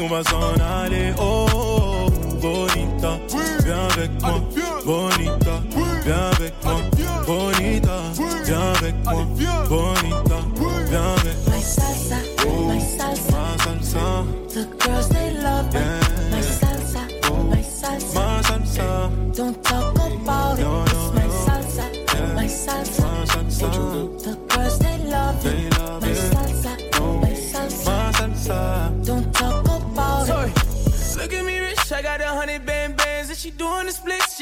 on va s'en aller. Oh, oh, Bonita, viens avec moi. Bonita, viens avec moi.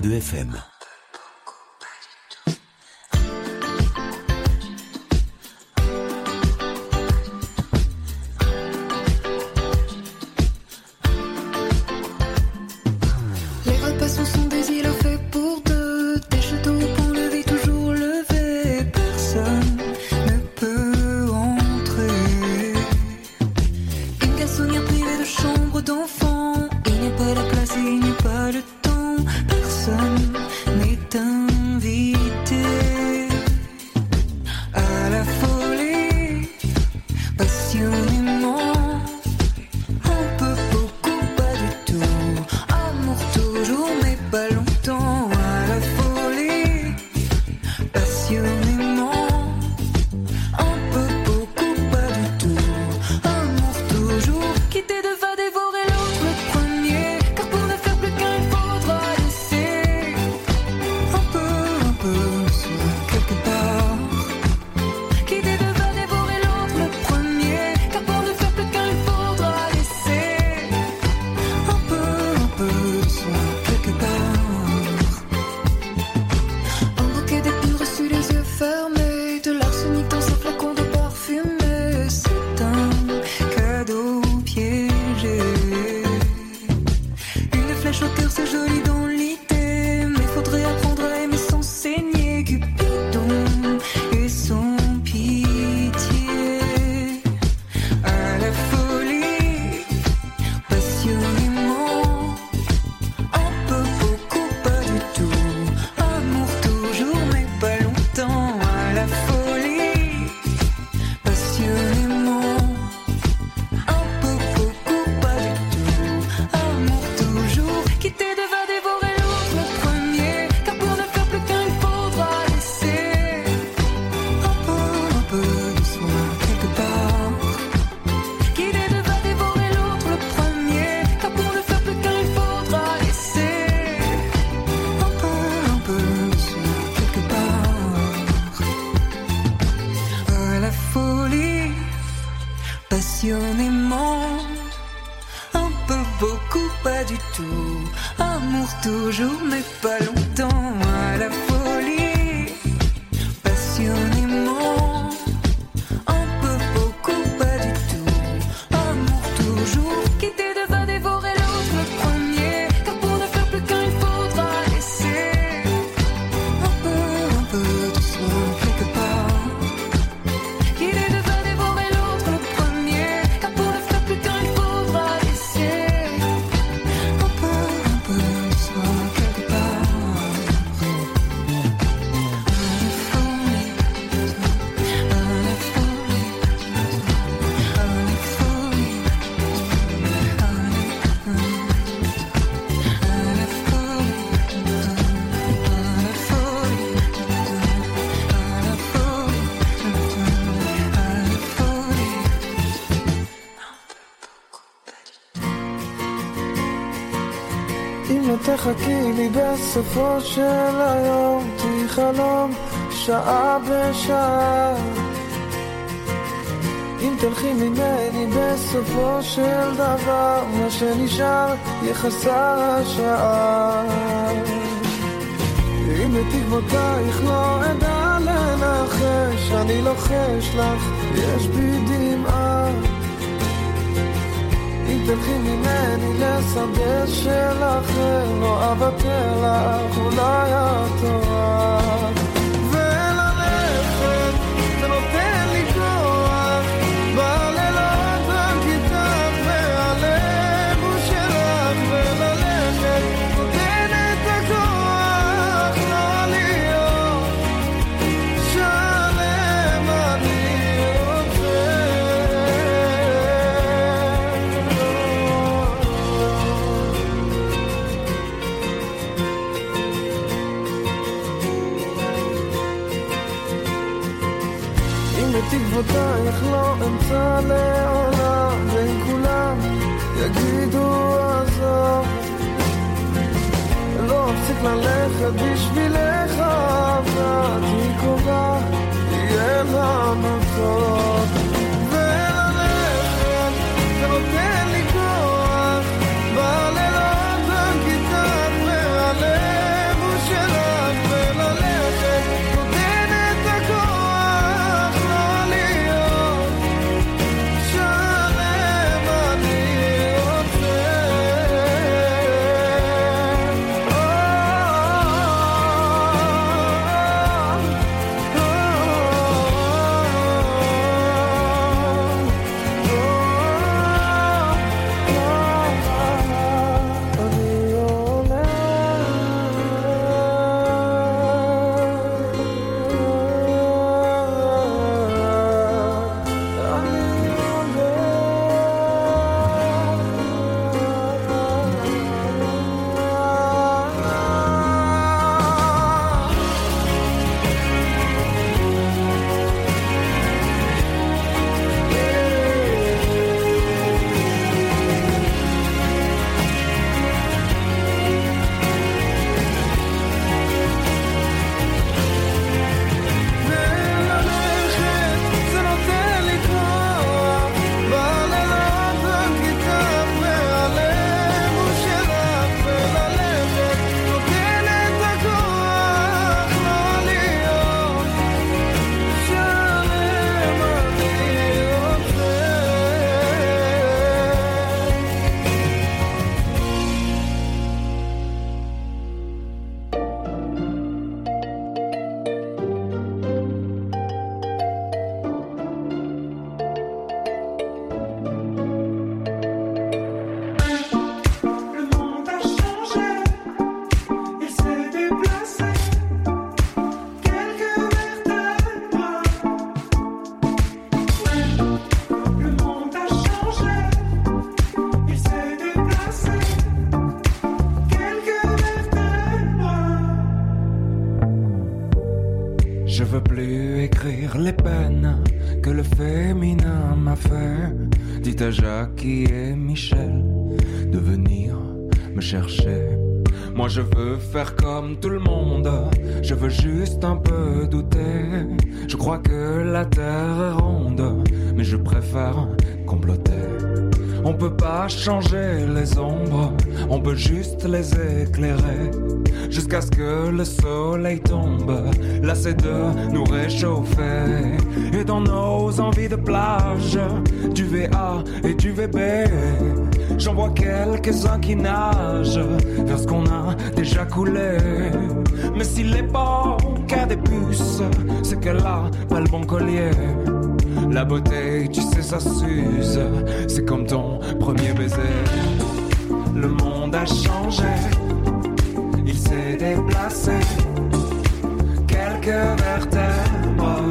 de FM. בסופו של היום, תהי חלום שעה בשעה. אם תלכי ממני בסופו של דבר, מה שנשאר יהיה חסר השעה. אם בתקוותייך לא אדע לנחש, אני לוחש לך, יש בי דמעה. תלכי ממני לשדה של אחר, לא אוותר לך, אולי את טועה. בתקוותייך לא אמצא לעולם, ואם כולם יגידו עזוב, לא אפסיק ללכת בשבילך, אהבה, תהי קרובה, יהיה לנו טוב. Les éclairer. Jusqu'à ce que le soleil tombe, lassé de nous réchauffer. Et dans nos envies de plage, du VA et du VB, j'en vois quelques-uns qui nagent vers ce qu'on a déjà coulé. Mais s'il est pas qu'à des puces, c'est qu'elle a pas le bon collier. La beauté, tu sais, ça s'use. C'est comme ton premier baiser. Le monde a changé. Il s'est déplacé. Quelques vertèbres.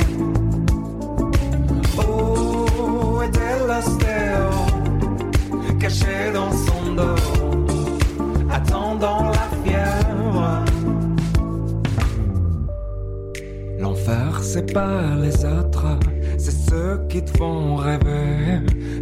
Où était l'ostéo Caché dans son dos. Attendant la fièvre? L'enfer, c'est pas les autres, c'est ceux qui te font rêver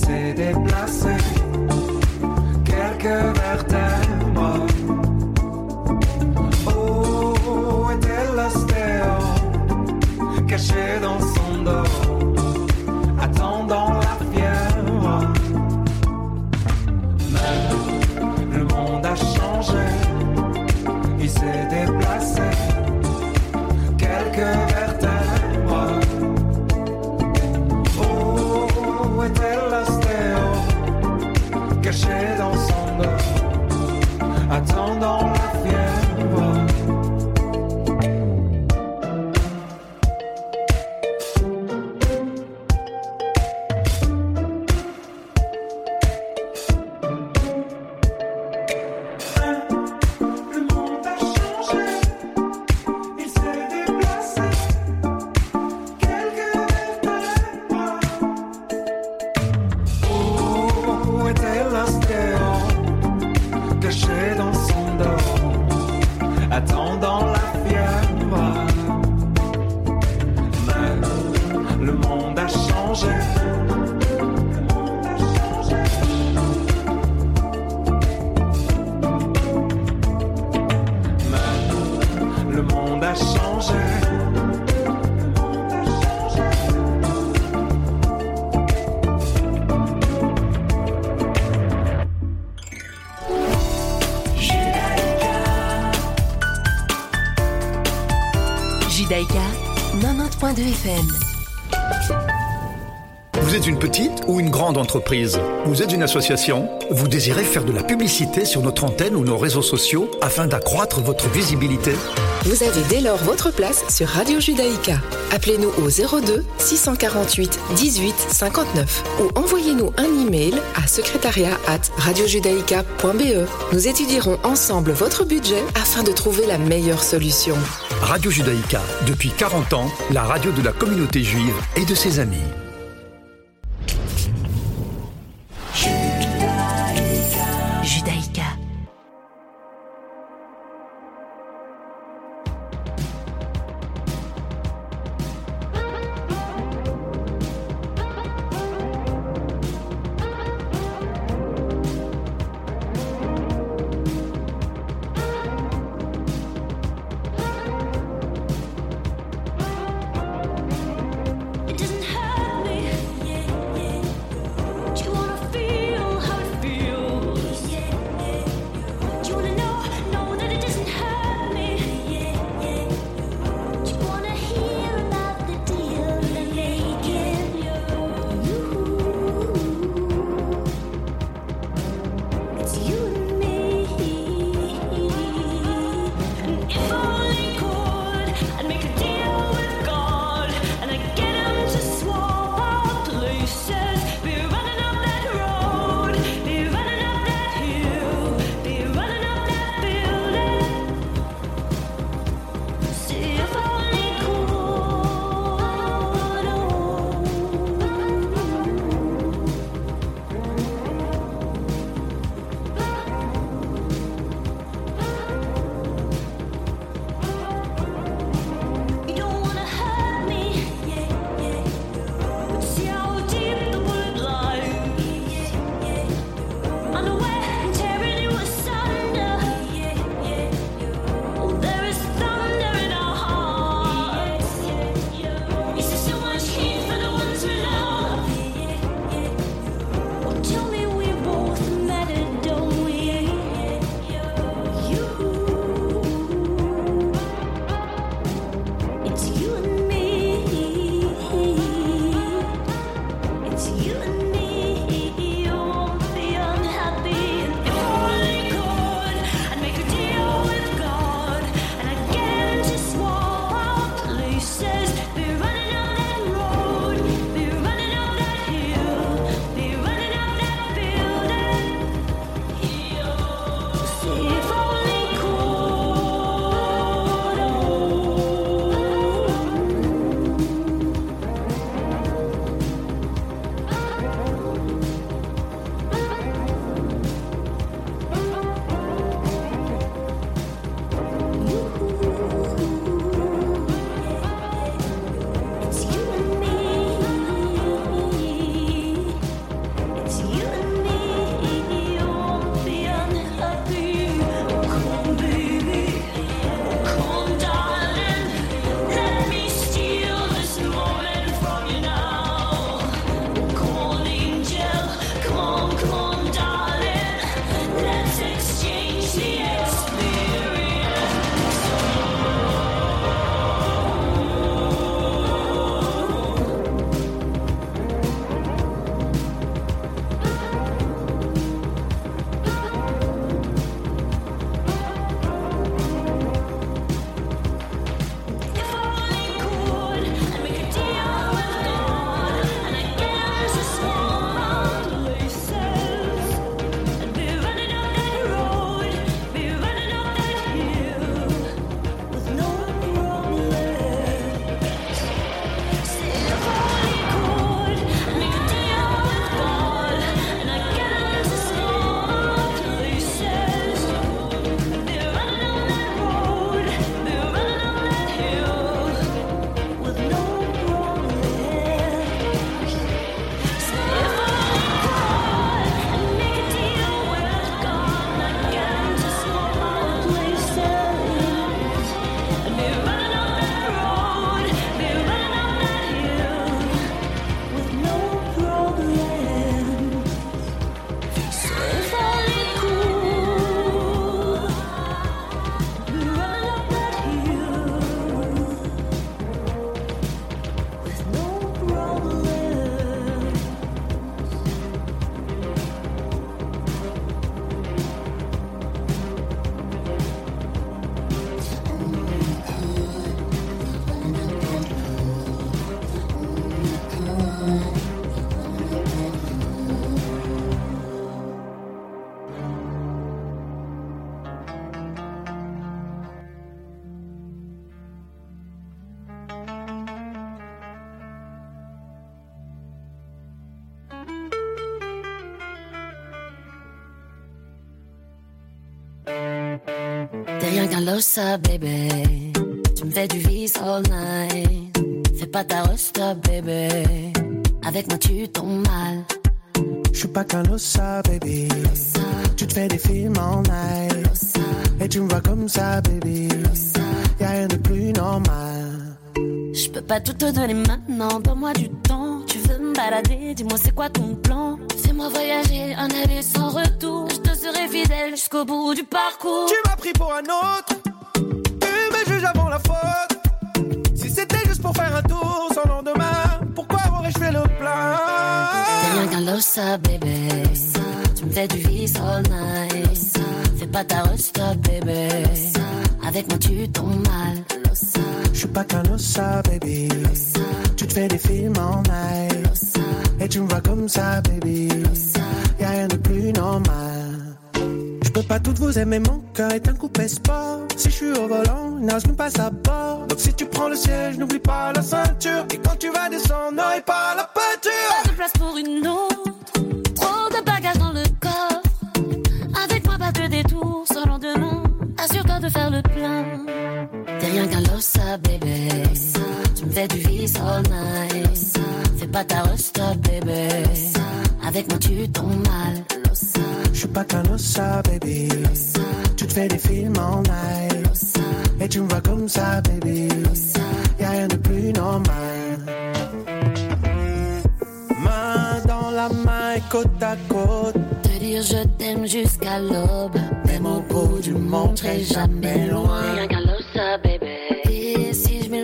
s'est déplacé, quelques vertèbres. 90.2 FM. Vous êtes une petite ou une grande entreprise? Vous êtes une association? Vous désirez faire de la publicité sur notre antenne ou nos réseaux sociaux afin d'accroître votre visibilité? Vous avez dès lors votre place sur Radio Judaïka. Appelez-nous au 02 648 18 59 ou envoyez-nous un email à secrétariat at radiojudaïka.be. Nous étudierons ensemble votre budget afin de trouver la meilleure solution. Radio Judaïka, depuis 40 ans, la radio de la communauté juive et de ses amis. Losa, bébé. Tu me fais du vice all night. Fais pas ta rosta, bébé. Avec moi, tu tombes mal. Je suis pas qu'un losa, baby. Tu te fais des films en night. Et tu me vois comme ça, baby. Y'a rien de plus normal. Je peux pas tout te donner maintenant, donne-moi du temps. Tu veux me balader, dis-moi c'est quoi ton plan? Fais-moi voyager, un aller sans retour. Fidèle jusqu'au bout du parcours. Tu m'as pris pour un autre. Tu me juges avant la faute. Si c'était juste pour faire un tour sans lendemain, pourquoi aurais-je fait le plein? T'es rien qu'un losa, bébé. Tu me fais du vice all night. Fais pas ta rosta, bébé. Avec moi tu tombes mal. Je suis pas qu'un losa, baby. Tu te fais des films en night. Et tu me vois comme ça, baby. Y'a rien de plus normal. Pas toutes vous aimer, mon cœur est un coupé sport. Si je suis au volant, nage même pas sa bord. Donc si tu prends le siège, n'oublie pas la ceinture. Et quand tu vas descendre, n'oublie pas la peinture. Pas de place pour une autre. Trop de bagages dans le corps. Avec moi, pas de détour sans lendemain. Assure-toi de faire le plein. T'es rien qu'un losa, bébé. Tu me fais du vice all night. Fais pas ta rosta, bébé. Avec moi, tu tombes mal. Je suis pas qu'un losa, baby. Tu te fais des films en night. Et tu me vois comme ça, baby. Y'a rien de plus normal. Main dans la main et côte à côte. Te dire je t'aime jusqu'à l'aube. Même au bout du monde, serai jamais loin. Rien qu'un losa, bébé.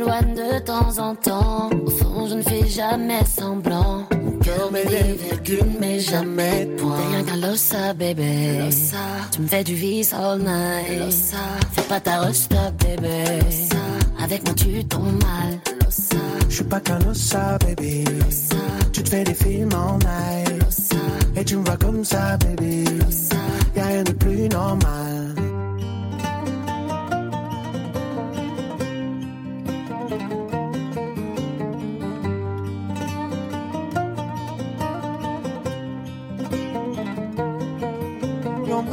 De temps en temps, au fond, je ne fais jamais semblant. Mon cœur met des virgules, mais jamais de points. T'es rien qu'un losa, bébé. Tu me fais du vice all night. Fais pas ta rosta, bébé. Avec moi, tu tombes mal. Je suis pas qu'un losa, baby. Tu te fais des films en night. Et tu me vois comme ça, baby. Y'a rien de plus normal.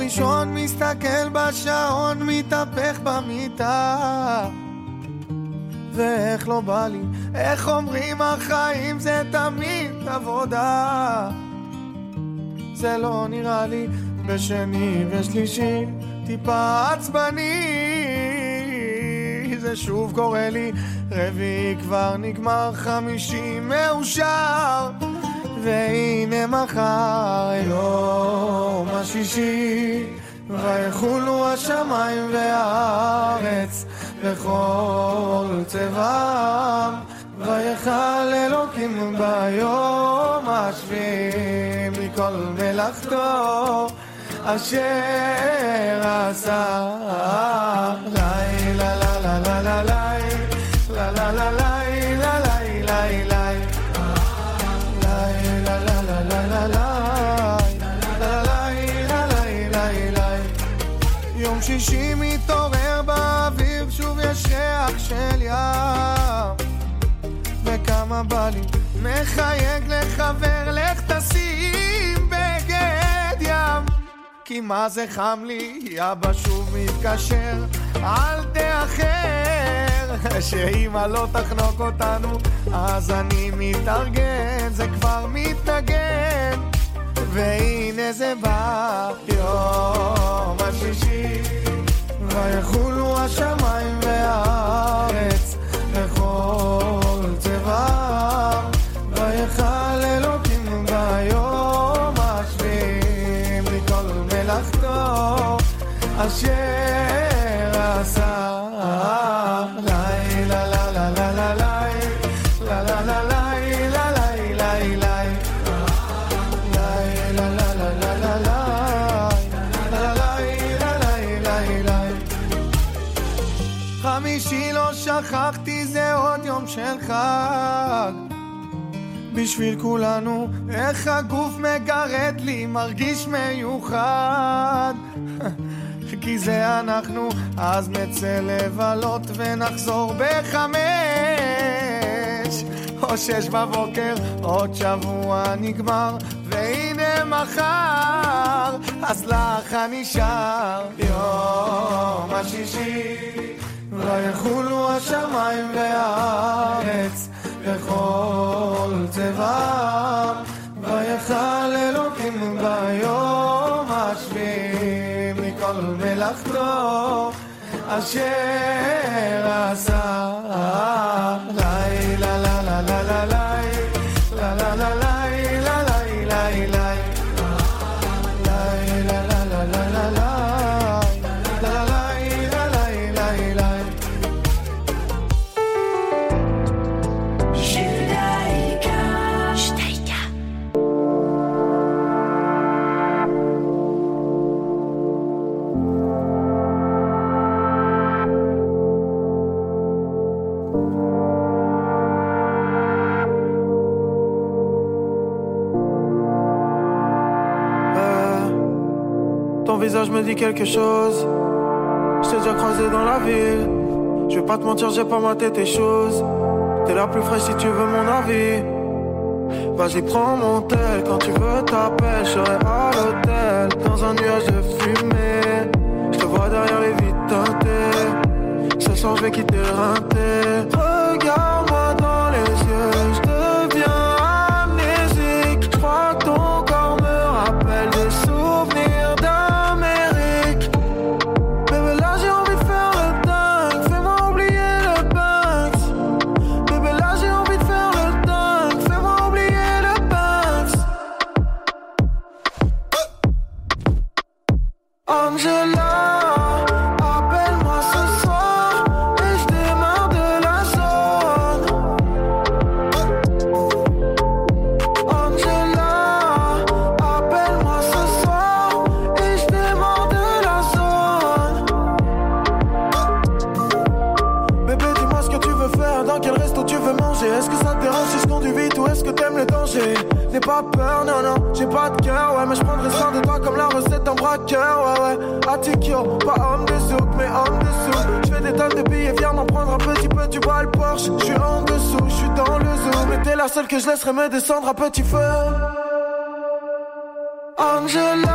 ראשון מסתכל בשעון, מתהפך במיטה. ואיך לא בא לי, איך אומרים החיים זה תמיד עבודה. זה לא נראה לי בשני ושלישי, טיפה עצבני. זה שוב קורה לי, רביעי כבר נגמר, חמישי מאושר. והנה מחר יום השישי, ויחולו השמיים והארץ וכל צבעם, ויכל אלוקים ביום השביעי מכל מלאכתו אשר עשה. לילה לה לה לה לה לה לה לה לה לה שישי מתעורר באוויר, שוב יש ריח של ים. וכמה בא לי, מחייג לחבר, לך תשים בגד ים. כי מה זה חם לי, אבא שוב מתקשר, אל תאחר, שאמא לא תחנוק אותנו, אז אני מתארגן, זה כבר מתנגן, והנה זה בא, בשביל כולנו איך הגוף מגרד לי מרגיש מיוחד. כי זה אנחנו אז נצא לבלות ונחזור בחמש. או שש בבוקר עוד שבוע נגמר והנה למחר, אז לך שר. יום השישי, ויחולו השמיים והארץ בכל צבעם, ויכל אלוקים ביום השביעי מכל מלאכתו. אשר עשה Ton visage me dit quelque chose. Je t'ai déjà croisé dans la ville. Je vais pas te mentir, j'ai pas maté tes choses. T'es la plus fraîche si tu veux mon avis. Vas-y, prends mon tel. Quand tu veux, t'appelles. Je serai à l'hôtel. Dans un nuage de fumée. Je te vois derrière les vitres teintées. Ce soir, je vais quitter rinté. Regarde-moi dans les yeux. D'un braqueur, ouais, ouais. Atikyo, pas homme de souk, mais homme de souk. Je fais des tonnes de billets, viens m'en prendre un petit peu, tu vois le Porsche. Je suis en dessous, je suis dans le zoo, mais t'es la seule que je laisserai me descendre à petit feu. Angela,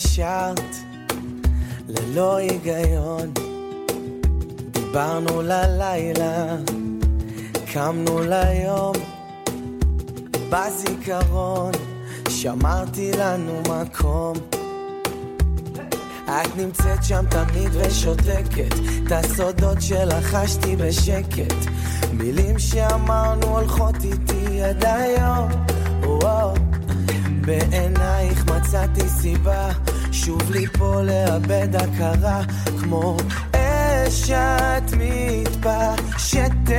ושרת ללא היגיון. דיברנו ללילה, קמנו ליום, בזיכרון שמרתי לנו מקום. את נמצאת שם תמיד ושותקת, את הסודות שלחשתי בשקט. מילים שאמרנו הולכות איתי עד היום. מצאתי סיבה שוב ליפול לאבד הכרה כמו אש אשת מתפשטת.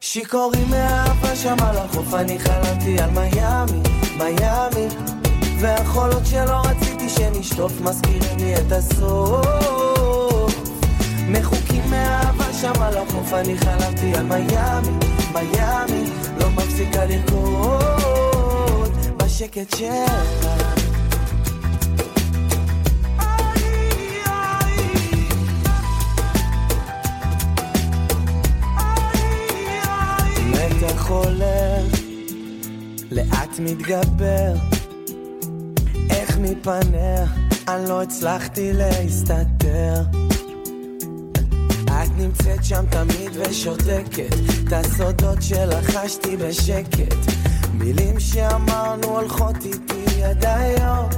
שיכורים מאהבה שם על החוף אני חלמתי על מיאמי, מיאמי. והחולות שלא רציתי שנשטוף מזכירים לי את הסוף. מחוקים מאהבה שם על החוף אני חלמתי על מיאמי, מיאמי. לא מפסיקה לרקוד בשקט שלה מתח עולה, לאט מתגבר, איך מפניה אני לא הצלחתי להסתתר. את נמצאת שם תמיד ושותקת, את הסודות שלחשתי בשקט. מילים שאמרנו הולכות איתי עד היום.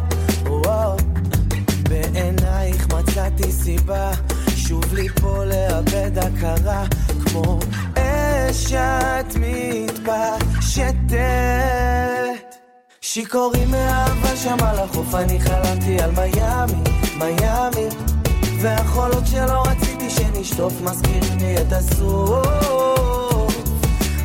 בעינייך מצאתי סיבה שוב ליפול לאבד הכרה כמו אשת מתפשטת. שיכורים מאהבה שם על החוף אני חלמתי על מיאמי, מיאמי. והחולות שלא רציתי שנשטוף מזכירים לי את הסוף.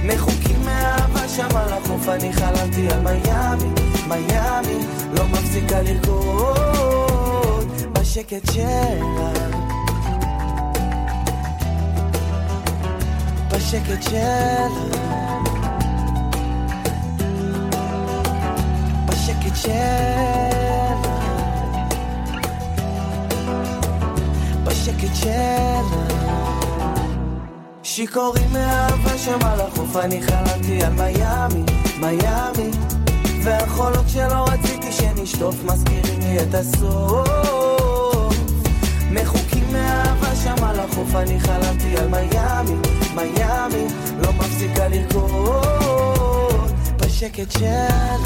מחוקים מאהבה שם על החוף אני חלמתי על מיאמי, מיאמי. לא מפסיקה לרקוד בשקט שלה בשקט שלה בשקט שלה בשקט שלה שיכורים מאהבה שם על החוף אני חלמתי על מיאמי, מיאמי והחולות שלא רציתי שנשטוף מזכירים לי את הסוף. מחוקים מאהבה שם על החוף אני חלמתי על מיאמי, מיאמי לא מפסיקה לרקוד בשקט שלה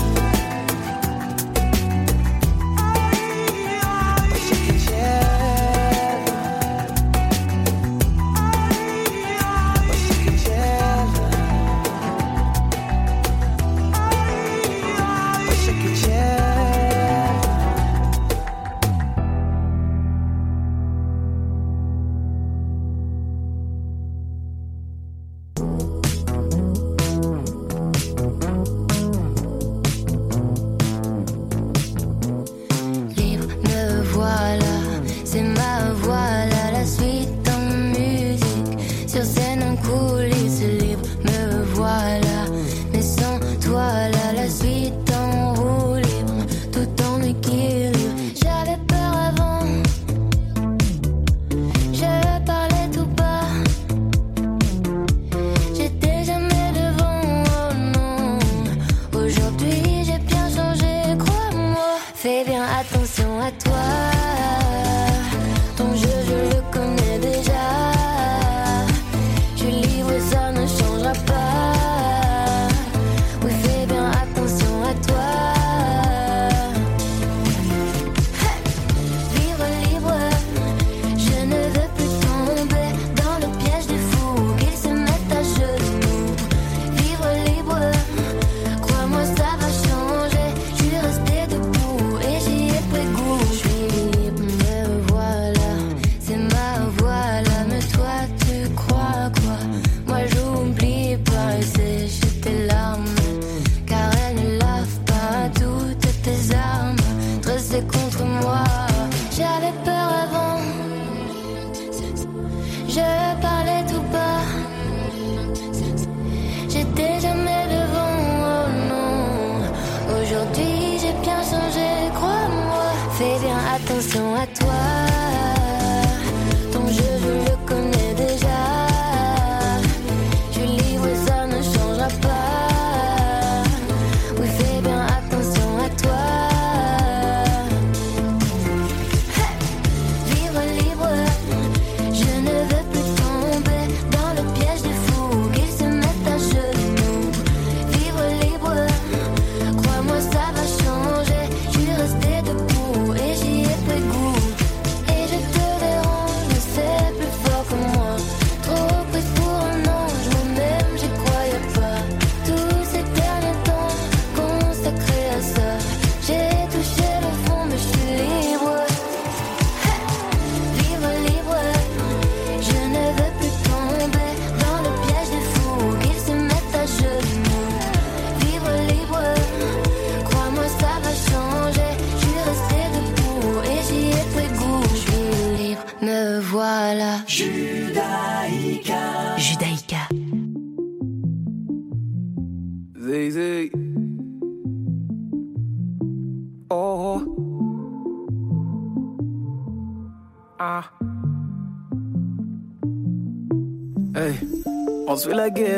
attention à toi.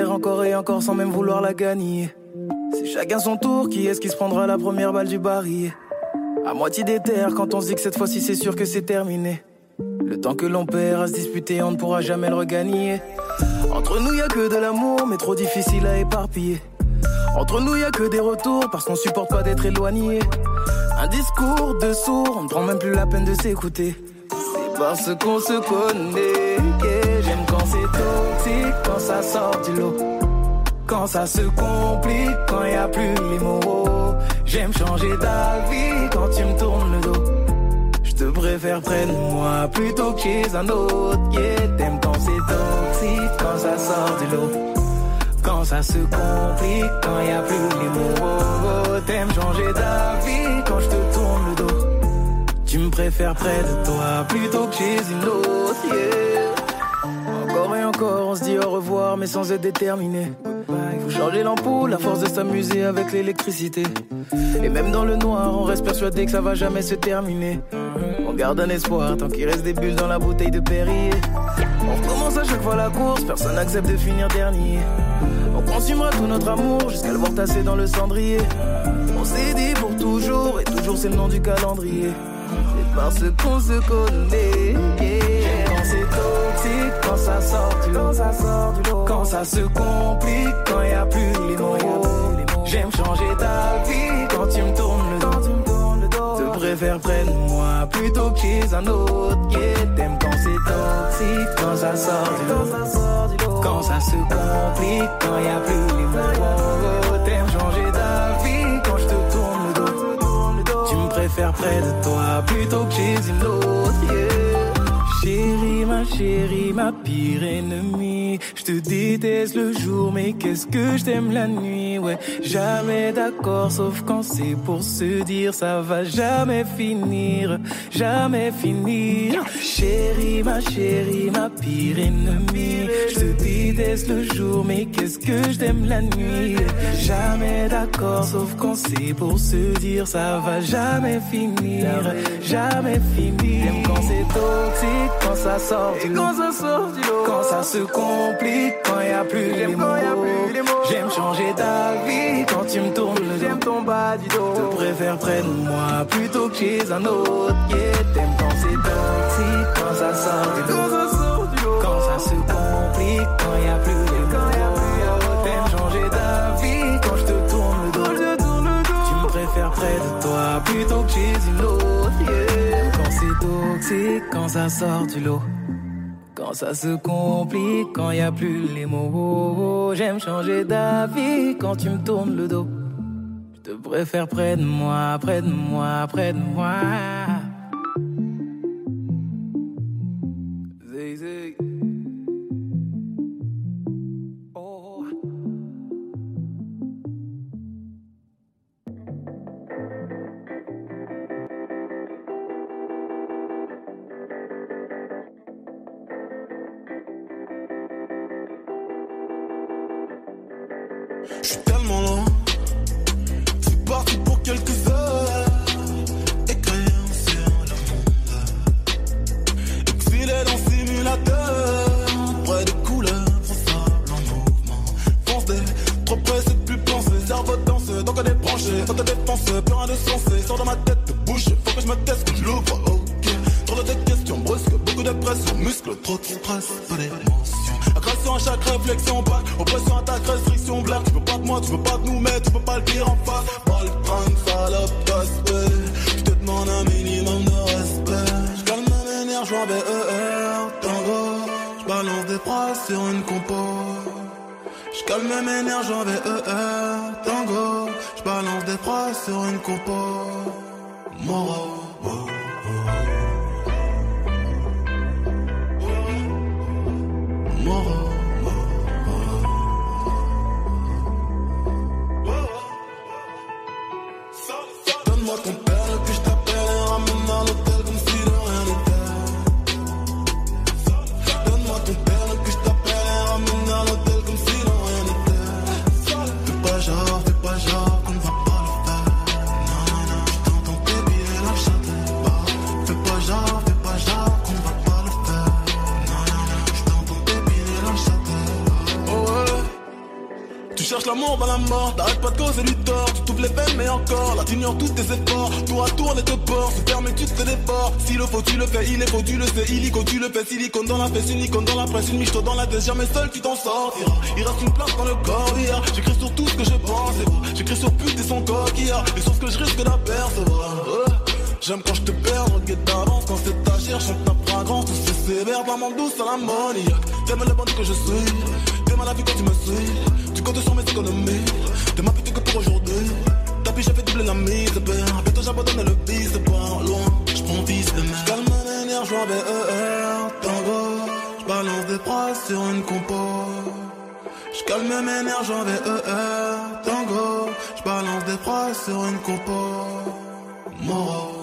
Encore et encore sans même vouloir la gagner. C'est chacun son tour, qui est-ce qui se prendra la première balle du baril? À moitié des terres, quand on se dit que cette fois-ci c'est sûr que c'est terminé. Le temps que l'on perd à se disputer, on ne pourra jamais le regagner. Entre nous, y a que de l'amour, mais trop difficile à éparpiller. Entre nous, y a que des retours, parce qu'on supporte pas d'être éloigné. Un discours de sourd, on ne prend même plus la peine de s'écouter. C'est parce qu'on se connaît j'aime quand c'est toxique, quand ça sort du lot. Quand ça se complique, quand y a plus les mots. J'aime changer d'avis quand tu me tournes le dos. Je te préfère près de moi plutôt que chez un autre. Yeah, t'aimes quand c'est toxique, quand ça sort du lot. Quand ça se complique, quand y a plus les mots. T'aimes changer d'avis quand je te tourne le dos. Tu me préfères près de toi plutôt que chez une autre. Yeah. On se dit au revoir, mais sans être déterminé. Faut changer l'ampoule, la force de s'amuser avec l'électricité. Et même dans le noir, on reste persuadé que ça va jamais se terminer. On garde un espoir tant qu'il reste des bulles dans la bouteille de Perrier. On recommence à chaque fois la course, personne n'accepte de finir dernier. On consumera tout notre amour jusqu'à le voir tasser dans le cendrier. On s'est dit pour toujours, et toujours c'est le nom du calendrier. C'est parce qu'on se connaît. C'est toxique, quand ça sort du lot, ça sort du lot. Quand ça se complique, quand y a plus les mots. J'aime changer ta vie quand tu me tournes le dos. Te préfère près de moi plutôt que chez un autre. Yeah, t'aimes quand c'est toxique, quand ça sort du lot. Quand ça se complique, quand y a plus les mots. T'aimes changer d'avis quand je te tourne le dos. Tu me préfères près de toi plutôt que chez une autre. Chérie, ma chérie, ma pire ennemie. Je te déteste le jour, mais qu'est-ce que je t'aime la nuit? Ouais, jamais d'accord, sauf quand c'est pour se dire ça va jamais finir, jamais finir. Chérie, ma chérie, ma pire ennemie. Je te déteste le jour, mais qu'est-ce que je t'aime la nuit? Jamais d'accord, sauf quand c'est pour se dire ça va jamais finir, jamais finir. Quand c'est toxique, quand ça sort du lot. Quand ça sort du lot. Quand ça se complique, quand y a plus les mots. J'aime changer d'avis quand tu me tournes le dos. J'aime ton bas du dos. Te préfère près de moi plutôt que chez un autre. Yeah, t'aimes quand c'est c'est toxique, quand ça sort du lot. Quand ça se complique, quand y a plus les mots. J'aime changer d'avis quand tu me tournes le dos. Je te préfère près de moi, près de moi, près de moi. Dans la mort, t'arrêtes pas de causer du tort, tu t'ouvres les peines mais encore, là t'ignores tous tes efforts, tour à tour on te porte, se ferme tu te fais des forts, s'il le faut tu le fais, il est faux tu le sais, illico tu le fais, silicone dans la fesse, une icône dans la presse, une michto dans la tête, jamais seul tu t'en sortiras, il reste une place dans le corps, j'écris sur tout ce que je pense, j'écris sur pute et son coquillard, et sur ce que je risque d'apercevoir. J'aime quand je te perds, regarde d'avance. Quand c'est agir, chante ta fragrance, c'est sévère, maman douce à l'ammoniaque. T'aimes le bandit que je suis, t'aimes la vie quand tu me suis, tu comptes sur mes économies, ma pute que pour aujourd'hui. Tapis j'ai fait doubler la mise, père, bientôt j'abandonne le bis, c'est pas loin, j'prends piste de mer. J'calme mes nerfs, j'vois BER, tango, j'balance des phrases sur une compo. J'calme mes nerfs, j'vois BER, tango, j'balance des phrases sur une compo. Moro.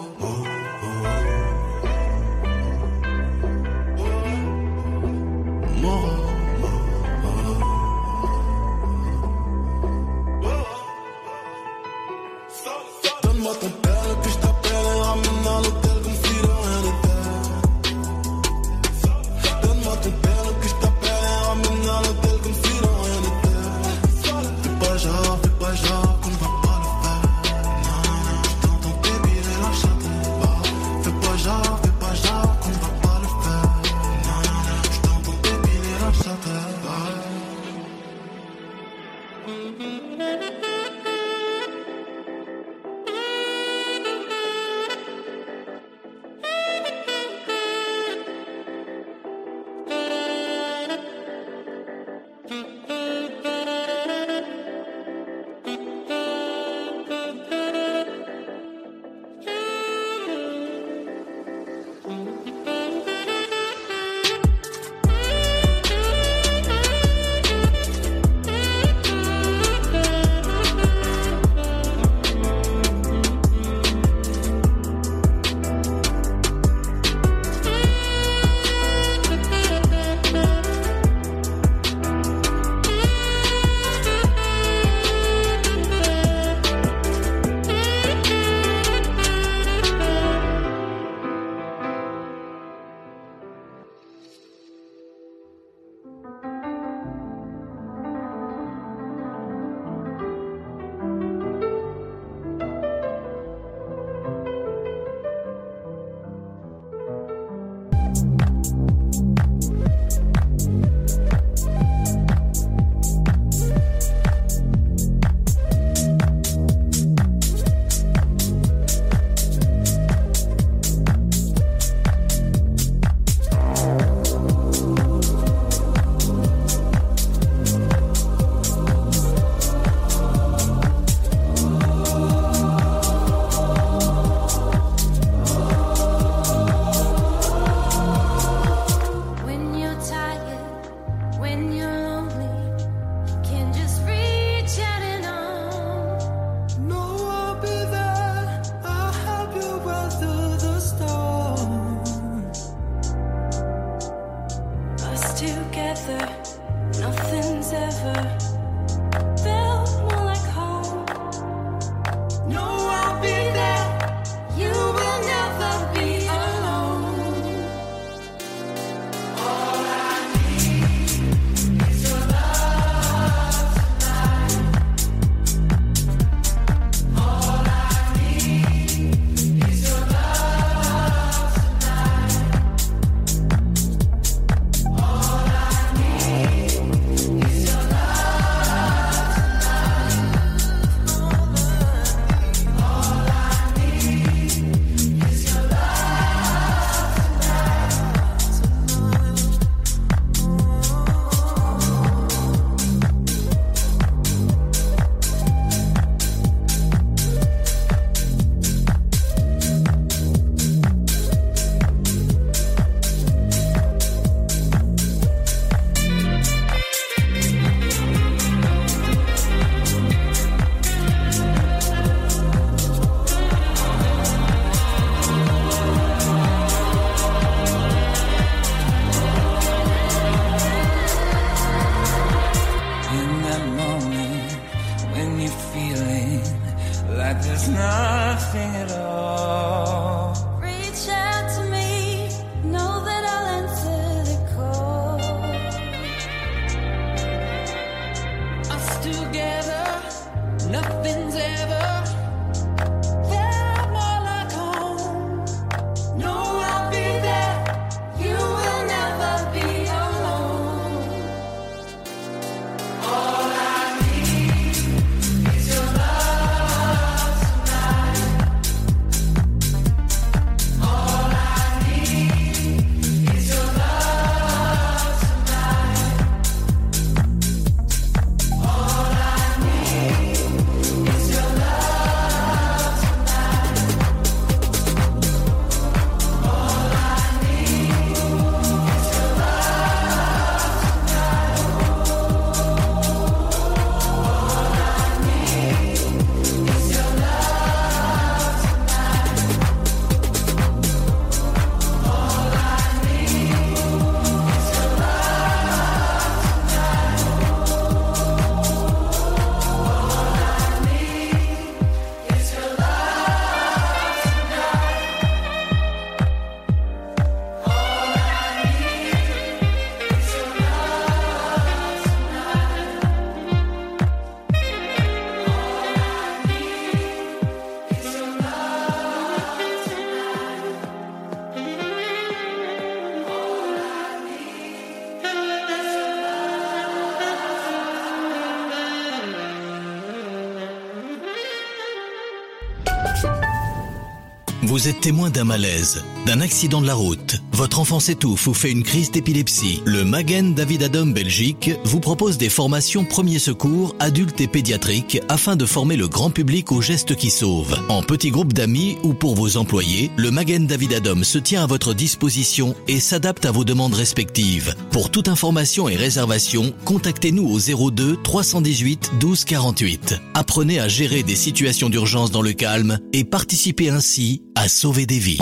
Vous êtes témoin d'un malaise, d'un accident de la route. Votre enfant s'étouffe ou fait une crise d'épilepsie. Le Magen David Adam Belgique vous propose des formations premiers secours adultes et pédiatriques afin de former le grand public aux gestes qui sauvent. En petit groupe d'amis ou pour vos employés, le Magen David Adam se tient à votre disposition et s'adapte à vos demandes respectives. Pour toute information et réservation, contactez-nous au 02 318 12 48. Apprenez à gérer des situations d'urgence dans le calme et participez ainsi à sauver des vies.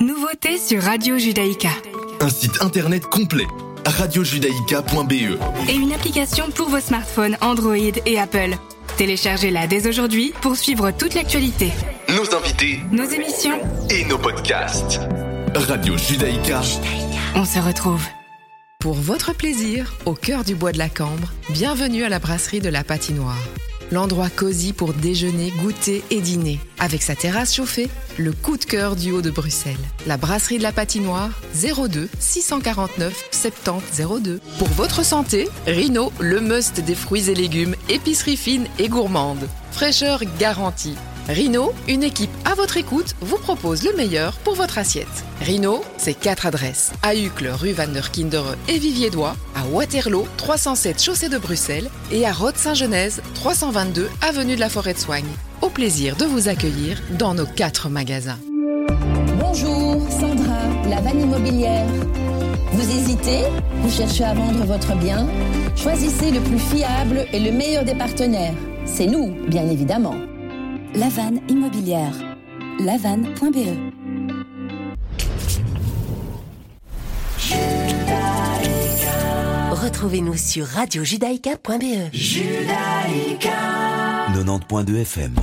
Nouveauté sur Radio Judaïka. Un site internet complet radiojudaïka.be Et une application pour vos smartphones Android et Apple. Téléchargez-la dès aujourd'hui pour suivre toute l'actualité. Nos invités, nos émissions et nos podcasts. Radio Judaïka. On se retrouve. Pour votre plaisir, au cœur du bois de la Cambre, bienvenue à la brasserie de la Patinoire. L'endroit cosy pour déjeuner, goûter et dîner. Avec sa terrasse chauffée, le coup de cœur du haut de Bruxelles. La brasserie de la Patinoire, 02 649 70 02. Pour votre santé, Rino, le must des fruits et légumes, épicerie fine et gourmande. Fraîcheur garantie. Rino, une équipe à votre écoute, vous propose le meilleur pour votre assiette. Rino, c'est quatre adresses. À Uccle, rue Van der Kindere et Viviédois, à Waterloo, 307 chaussée de Bruxelles et à Rode-Saint-Genèse, 322 avenue de la Forêt de Soigne. Au plaisir de vous accueillir dans nos quatre magasins. Bonjour, Sandra, la vanne immobilière. Vous hésitez Vous cherchez à vendre votre bien Choisissez le plus fiable et le meilleur des partenaires. C'est nous, bien évidemment. La vanne immobilière. lavanne.be Retrouvez-nous sur radiojudaïka.be. Judaïka 90.2 FM.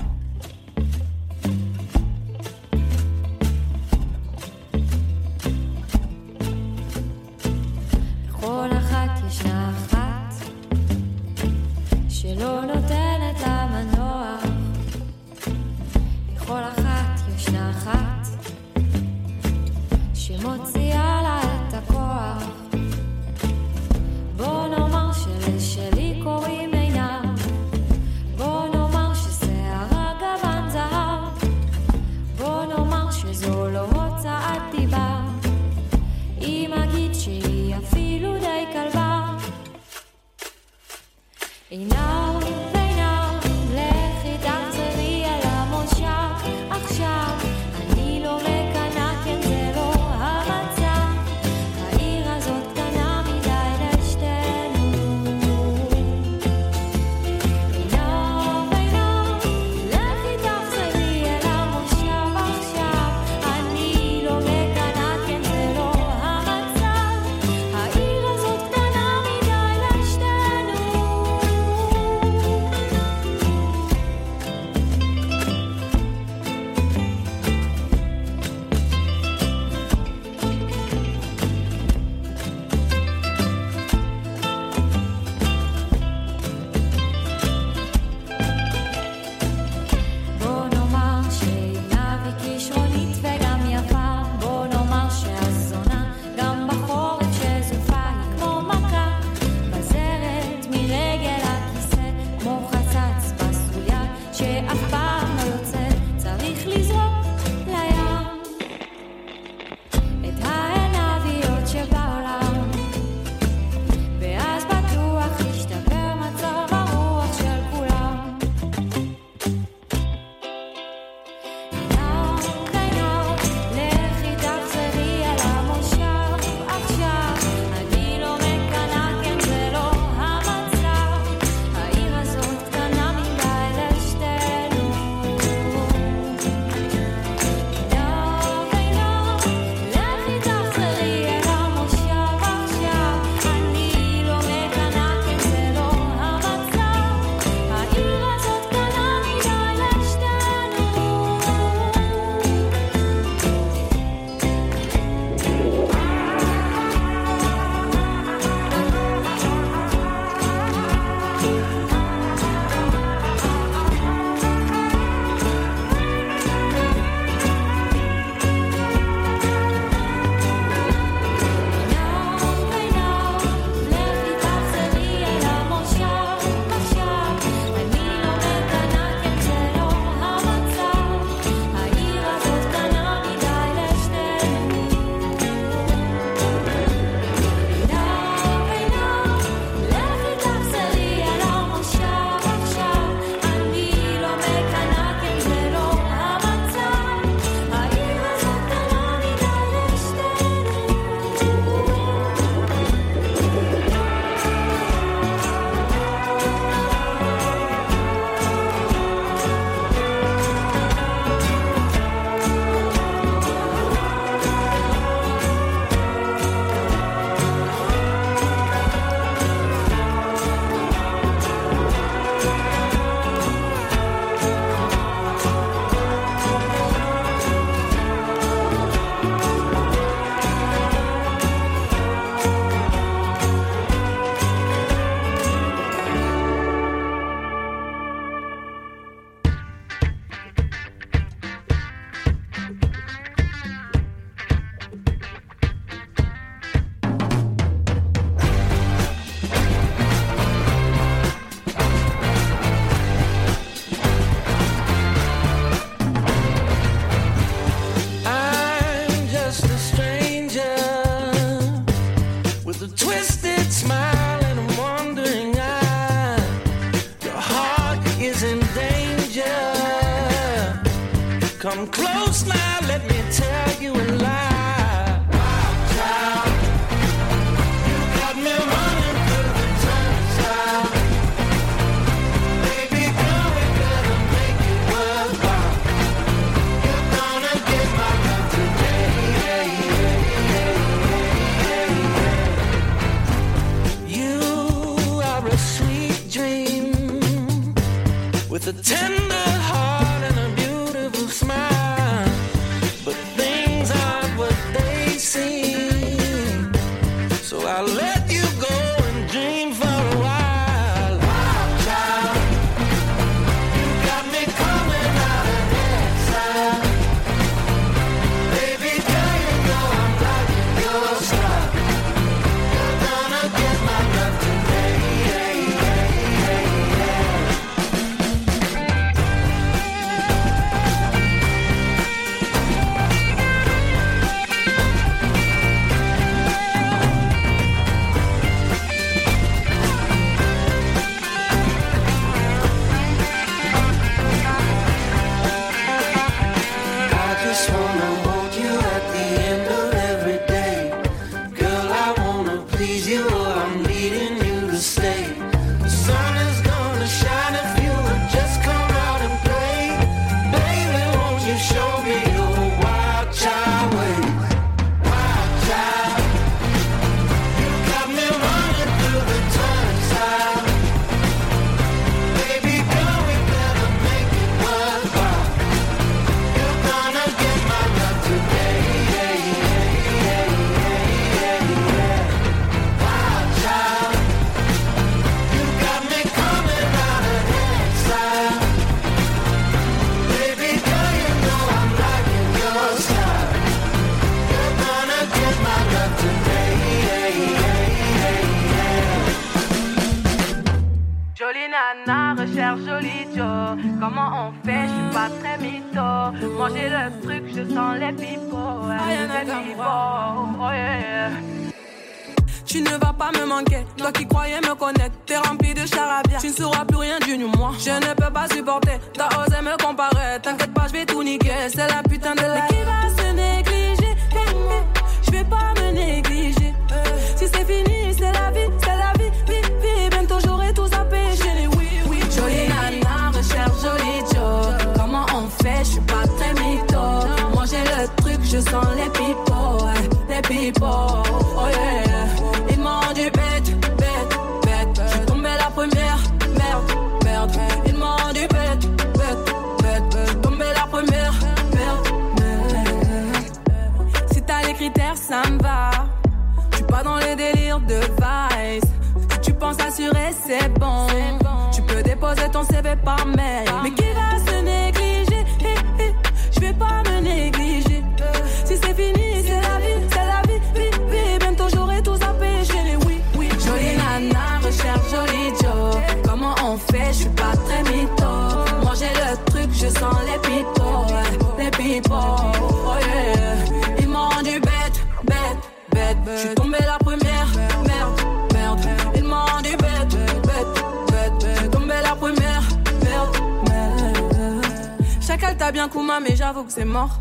Mais j'avoue que c'est mort.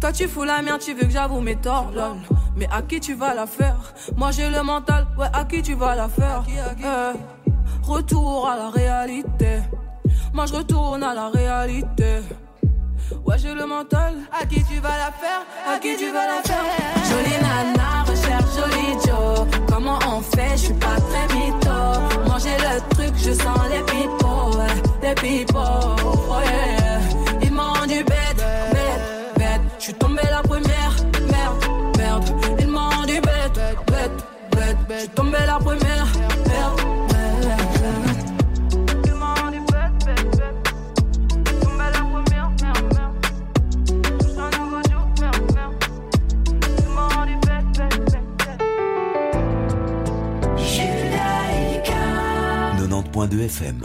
Toi, tu fous la merde, tu veux que j'avoue mes torts. Mais à qui tu vas la faire? Moi, j'ai le mental, ouais, à qui tu vas la faire? Eh, retour à la réalité. Moi, je retourne à la réalité. Ouais, j'ai le mental. À qui tu vas la faire? À qui tu vas la faire? Jolie nana, recherche jolie Joe. Comment on fait? Je suis pas très mytho. Manger le truc, je sens les pipos, ouais, les pipos. Oh yeah rendu bête, bête, bête. Je suis tombé la première, merde, merde. Il m'a rendu bête, bête, bête. Je suis tombé la première, merde. Point de FM.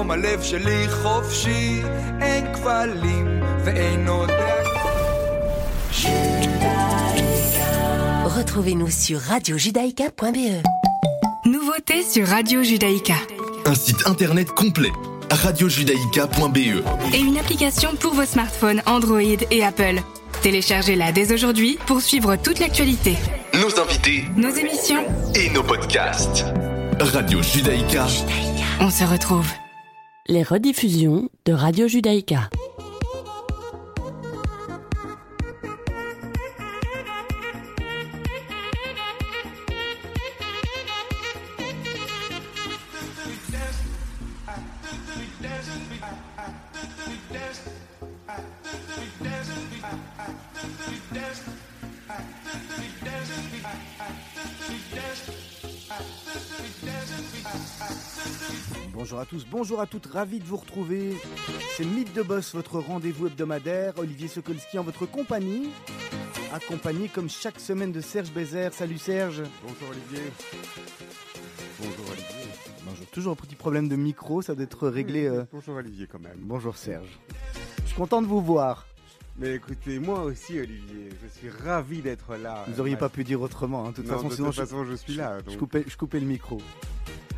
היום הלב שלי חופשי, אין כבלים ואין עוד... Retrouvez-nous sur radiojudaïka.be. Nouveauté sur Radio Judaïka. Un site internet complet. radiojudaïka.be Et une application pour vos smartphones Android et Apple. Téléchargez-la dès aujourd'hui pour suivre toute l'actualité. Nos invités Nos émissions, et nos podcasts. Radio Judaïka. on se retrouve. Les rediffusions de Radio Judaïka. Bonjour à toutes, ravi de vous retrouver. C'est Mythe de Boss, votre rendez-vous hebdomadaire. Olivier Sokolski en votre compagnie, accompagné comme chaque semaine de Serge Bézère. Salut Serge. Bonjour Olivier. Bonjour Olivier. Bonjour, toujours un petit problème de micro, ça doit être réglé. euh, Bonjour Olivier quand même. Bonjour Serge. Je suis content de vous voir. Mais écoutez, moi aussi Olivier, je suis ravi d'être là. Vous auriez Ouais. pas pu dire autrement. hein. De toute Non, façon, de sinon toute façon, je suis là, Je, coupais, je coupais le micro.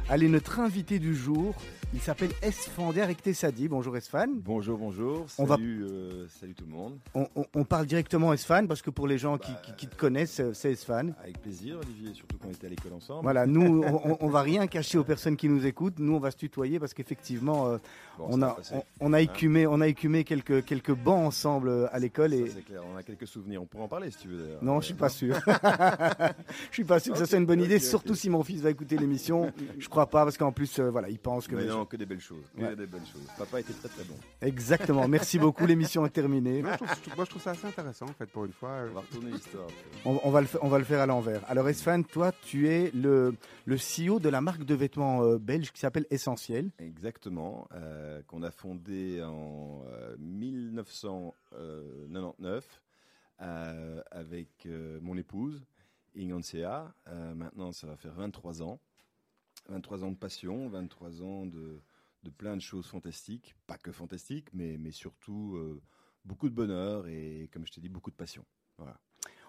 Allez, notre invité du jour, il s'appelle Esfander Ektesadi. Bonjour Esfan. Bonjour, bonjour. On va- Salut, euh, salut tout le monde. On, on- on parle directement Esfan parce que pour les gens qui, qui- qui te connaissent, euh, c'est Esfan. Avec plaisir, Olivier, surtout qu'on était à l'école ensemble. Voilà, nous, on, on- va rien cacher aux personnes qui nous écoutent. Nous, on va se tutoyer parce qu'effectivement, euh, Bon, on, a, on, on a Hein écumé, on a écumé quelques, quelques bancs ensemble à l'école. Et... c'est clair, on a quelques souvenirs. On pourra en parler si tu veux d'ailleurs. Non, je suis pas sûr. je suis pas sûr que ça soit une bonne idée, surtout si mon fils va écouter l'émission. Je crois pas parce qu'en plus, euh, voilà, il pense que. Mais non, que des belles choses. Que Ouais. des belles choses. Papa était très très bon. Exactement. Merci beaucoup. L'émission est terminée. Moi, je trouve, je trouve- moi, je trouve ça assez intéressant en fait pour une fois. On va retourner l'histoire. On, on va le, on va le faire à l'envers. Alors, Esfan, toi, tu es le, le CEO de la marque de vêtements euh, belge qui s'appelle Essentiel. Exactement. euh, qu'on a fondé en euh, 1999 euh, avec euh, mon épouse, Ingansea. Euh, maintenant, ça va faire 23 ans. 23 ans de passion, 23 ans de, de plein de choses fantastiques. Pas que fantastiques, mais, mais surtout euh, beaucoup de bonheur et, comme je t'ai dit, beaucoup de passion. Voilà.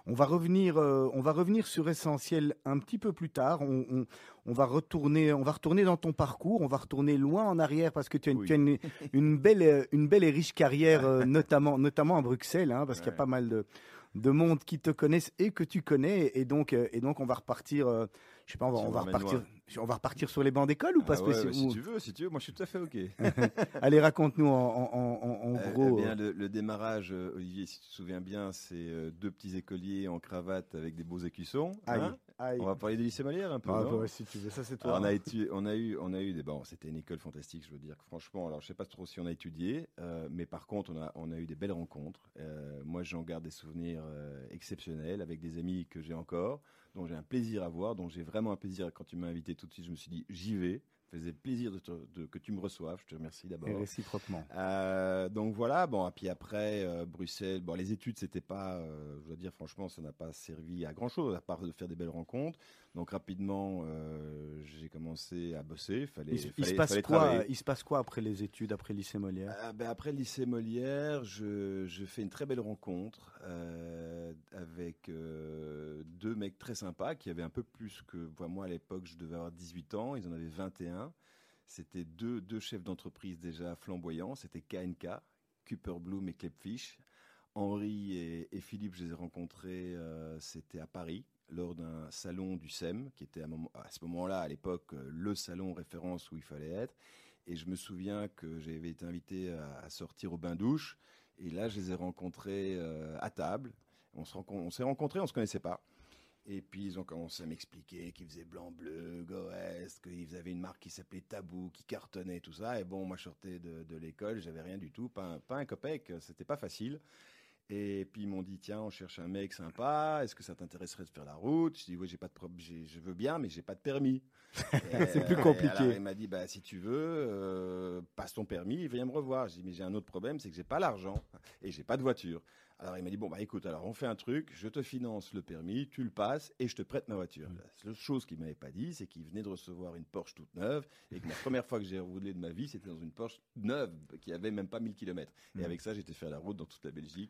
On va revenir, euh, on va revenir sur Essentiel un petit peu plus tard. On, on- on va retourner, on va retourner dans ton parcours. On va retourner loin en arrière parce que tu as une, tu as une, une belle, euh, une belle et riche carrière, euh, notamment, notamment à Bruxelles, hein, parce qu'il y a pas mal de, de monde qui te connaissent et que tu connais. Et donc, et donc, on va repartir. euh, je sais pas, on va, on repartir. loin. On va repartir sur les bancs d'école ou pas Ah ouais, spécial- ouais, si tu veux, si tu veux, moi je suis tout à fait ok. Allez, raconte-nous en, en- en- en Euh, gros. eh bien, euh, le, le démarrage, euh, Olivier, si tu te souviens bien, c'est euh, deux petits écoliers en cravate avec des beaux écussons. Aïe, hein. aïe. On va parler du lycée Molière un peu. Ah, bah ouais, si tu veux, ça, c'est toi, Alors, on, a hein. étu- on a eu, on a eu des. Bon, c'était une école fantastique, je veux dire. Franchement, alors je sais pas trop si on a étudié, euh, mais par contre, on a, on a eu des belles rencontres. Euh, moi, j'en garde des souvenirs euh, exceptionnels avec des amis que j'ai encore, dont j'ai un plaisir à voir, dont j'ai vraiment un plaisir. Quand tu m'as invité tout de suite, je me suis dit, j'y vais. Ça faisait plaisir de, te- de- que tu me reçoives. Je te remercie d'abord. Et réciproquement. Euh, donc voilà, bon, et puis après, euh, Bruxelles, bon, les études, c'était pas, euh, je dois dire, franchement, ça n'a pas servi à grand chose, à part de faire des belles rencontres. Donc rapidement, euh, j'ai commencé à bosser. Fallait, il, se- il fallait- se passe fallait quoi travailler. Il se passe quoi après les études, après le lycée Molière? Ah, ben, après le lycée Molière, je, je fais une très belle rencontre euh, avec euh, deux mecs très sympas qui avaient un peu plus que moi à l'époque, je devais avoir 18 ans, ils en avaient 21. C'était deux, deux chefs d'entreprise déjà flamboyants. C'était KNK, Cooper Bloom et Klepfish. Henri et, et Philippe, je les ai rencontrés, euh, c'était à Paris, lors d'un salon du SEM, qui était à, ce moment-là, à l'époque, euh, le salon référence où il fallait être. Et je me souviens que j'avais été invité à, sortir au bain-douche. Et là, je les ai rencontrés euh, à table. On s'est rencontrés, on se connaissait pas. Et puis ils ont commencé à m'expliquer qu'ils faisaient blanc-bleu, Goest, qu'ils avaient une marque qui s'appelait Tabou, qui cartonnait, tout ça. Et bon, moi je sortais de, de l'école, j'avais rien du tout, pas un, pas un copec, c'était pas facile. Et puis ils m'ont dit tiens, on cherche un mec sympa, est-ce que ça t'intéresserait de faire la route? Je dis oui, j'ai pas de problème, je veux bien, mais j'ai pas de permis. C'est plus compliqué. alors, il m'a dit bah si tu veux, euh, passe ton permis, viens me revoir. J'ai dit mais j'ai un autre problème, c'est que j'ai pas l'argent et j'ai pas de voiture. Alors il m'a dit bon bah écoute, alors on fait un truc, je te finance le permis, tu le passes et je te prête ma voiture. La seule chose qu'il m'avait pas dit, c'est qu'il venait de recevoir une Porsche toute neuve et que la première fois que j'ai roulé de ma vie, c'était dans une Porsche neuve qui avait même pas 1000 km. Et Mm. avec ça, j'étais fait la route dans toute la Belgique